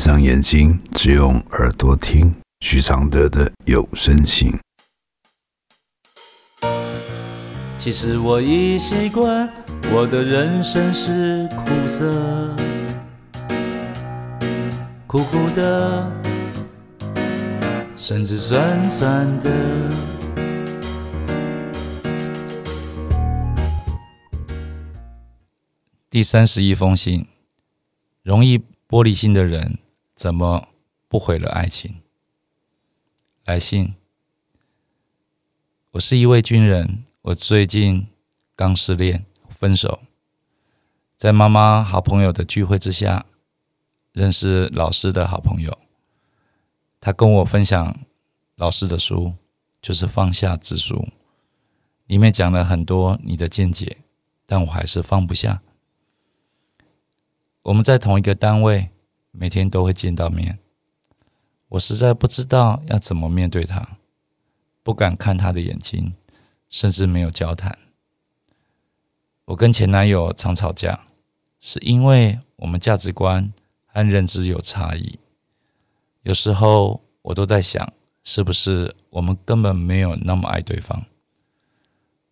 闭上眼睛，只用耳朵听许常德的有声信。其实我已习惯，我的人生是苦涩，苦苦的，甚至酸酸的。第三十一封信，容易玻璃心的人怎么不毁了爱情？来信，我是一位军人，我最近刚失恋分手，在妈妈好朋友的聚会之下，认识老师的好朋友，他跟我分享老师的书，就是《放下之书》，里面讲了很多你的见解，但我还是放不下。我们在同一个单位，每天都会见到面。我实在不知道要怎么面对他，不敢看他的眼睛，甚至没有交谈。我跟前男友常吵架，是因为我们价值观和认知有差异。有时候我都在想，是不是我们根本没有那么爱对方？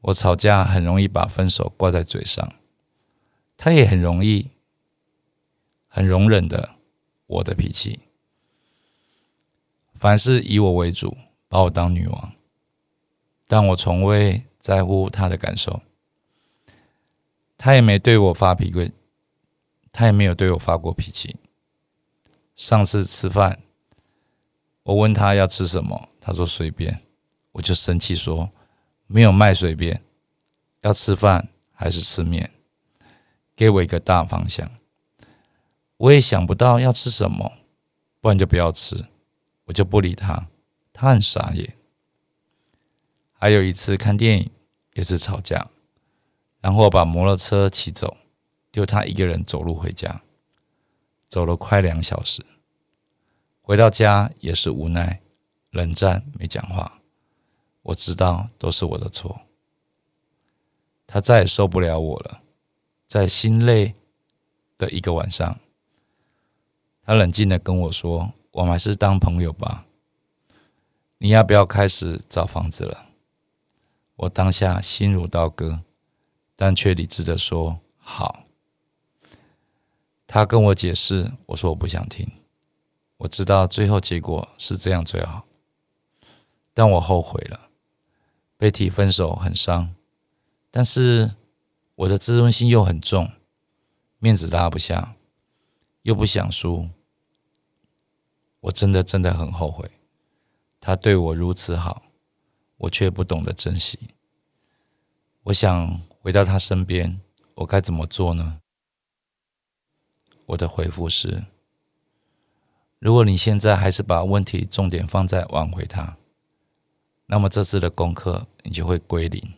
我吵架很容易把分手挂在嘴上，他也很容易。很容忍的我的脾气，凡事以我为主，把我当女王，但我从未在乎他的感受，他也没对我发脾气，他也没有对我发过脾气。上次吃饭，我问他要吃什么，他说随便，我就生气说没有卖随便，要吃饭还是吃面，给我一个大方向。我也想不到要吃什么，不然就不要吃，我就不理他。他很傻眼。还有一次看电影也是吵架，然后把摩托车骑走，丢他一个人走路回家，走了快两小时。回到家也是无奈，冷战没讲话。我知道都是我的错。他再也受不了我了，在心累的一个晚上。他冷静的跟我说：“我们还是当朋友吧。你要不要开始找房子了？”我当下心如刀割，但却理智的说：“好。”他跟我解释，我说我不想听。我知道最后结果是这样最好，但我后悔了。被提分手很伤，但是我的自尊心又很重，面子拉不下，又不想输。我真的真的很后悔，他对我如此好，我却不懂得珍惜。我想回到他身边，我该怎么做呢？我的回复是：如果你现在还是把问题重点放在挽回他，那么这次的功课你就会归零。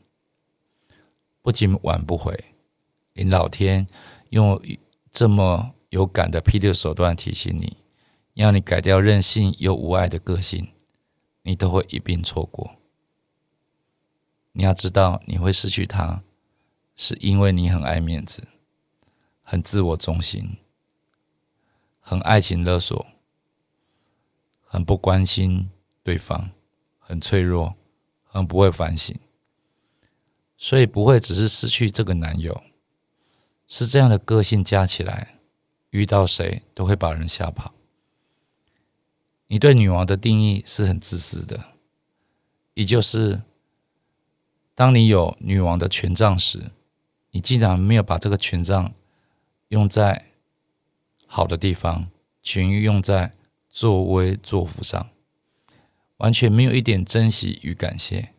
不仅挽不回，连老天用这么有感的霹雳手段提醒你。要你改掉任性又无爱的个性，你都会一并错过。你要知道，你会失去他，是因为你很爱面子，很自我中心，很爱情勒索，很不关心对方，很脆弱，很不会反省，所以不会只是失去这个男友，是这样的个性加起来，遇到谁都会把人吓跑。你对女王的定义是很自私的，也就是当你有女王的权杖时，你竟然没有把这个权杖用在好的地方，全用在作威作福上，完全没有一点珍惜与感谢，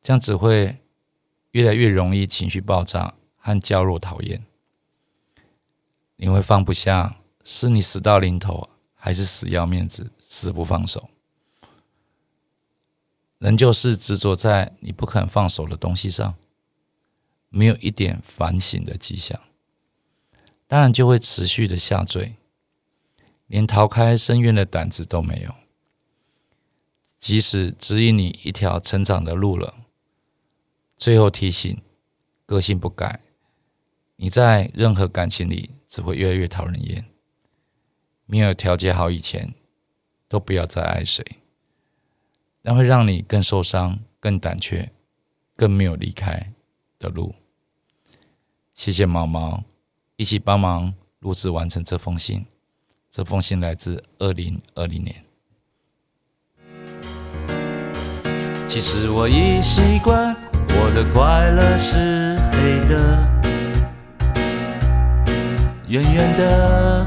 这样只会越来越容易情绪爆炸和娇弱讨厌。你会放不下，是你死到临头。还是死要面子，死不放手。人就是执着在你不肯放手的东西上，没有一点反省的迹象，当然就会持续的下坠，连逃开深渊的胆子都没有。即使指引你一条成长的路了，最后提醒，个性不改，你在任何感情里只会越来越讨人厌。没有调节好以前，都不要再爱谁，那会让你更受伤、更胆怯、更没有离开的路。谢谢毛毛一起帮忙录制完成这封信。这封信来自二零二零年。其实我已习惯，我的快乐是黑的，远远的，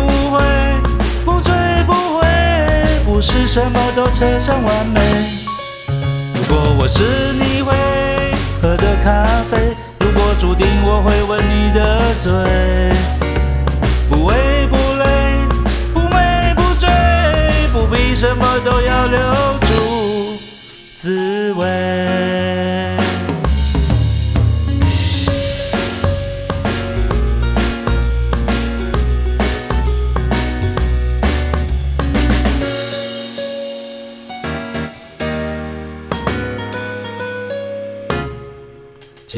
是什么都扯上完美。如果我是你会喝的咖啡，如果注定我会吻你的嘴，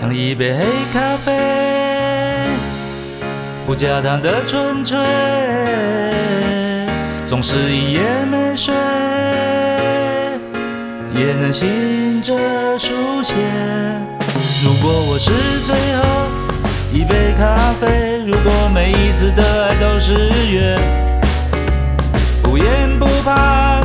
像一杯黑咖啡，不加糖的纯粹，总是一夜没睡。也能醒着书写。如果我是最后一杯咖啡，如果每一次的爱都是约，不言不盼，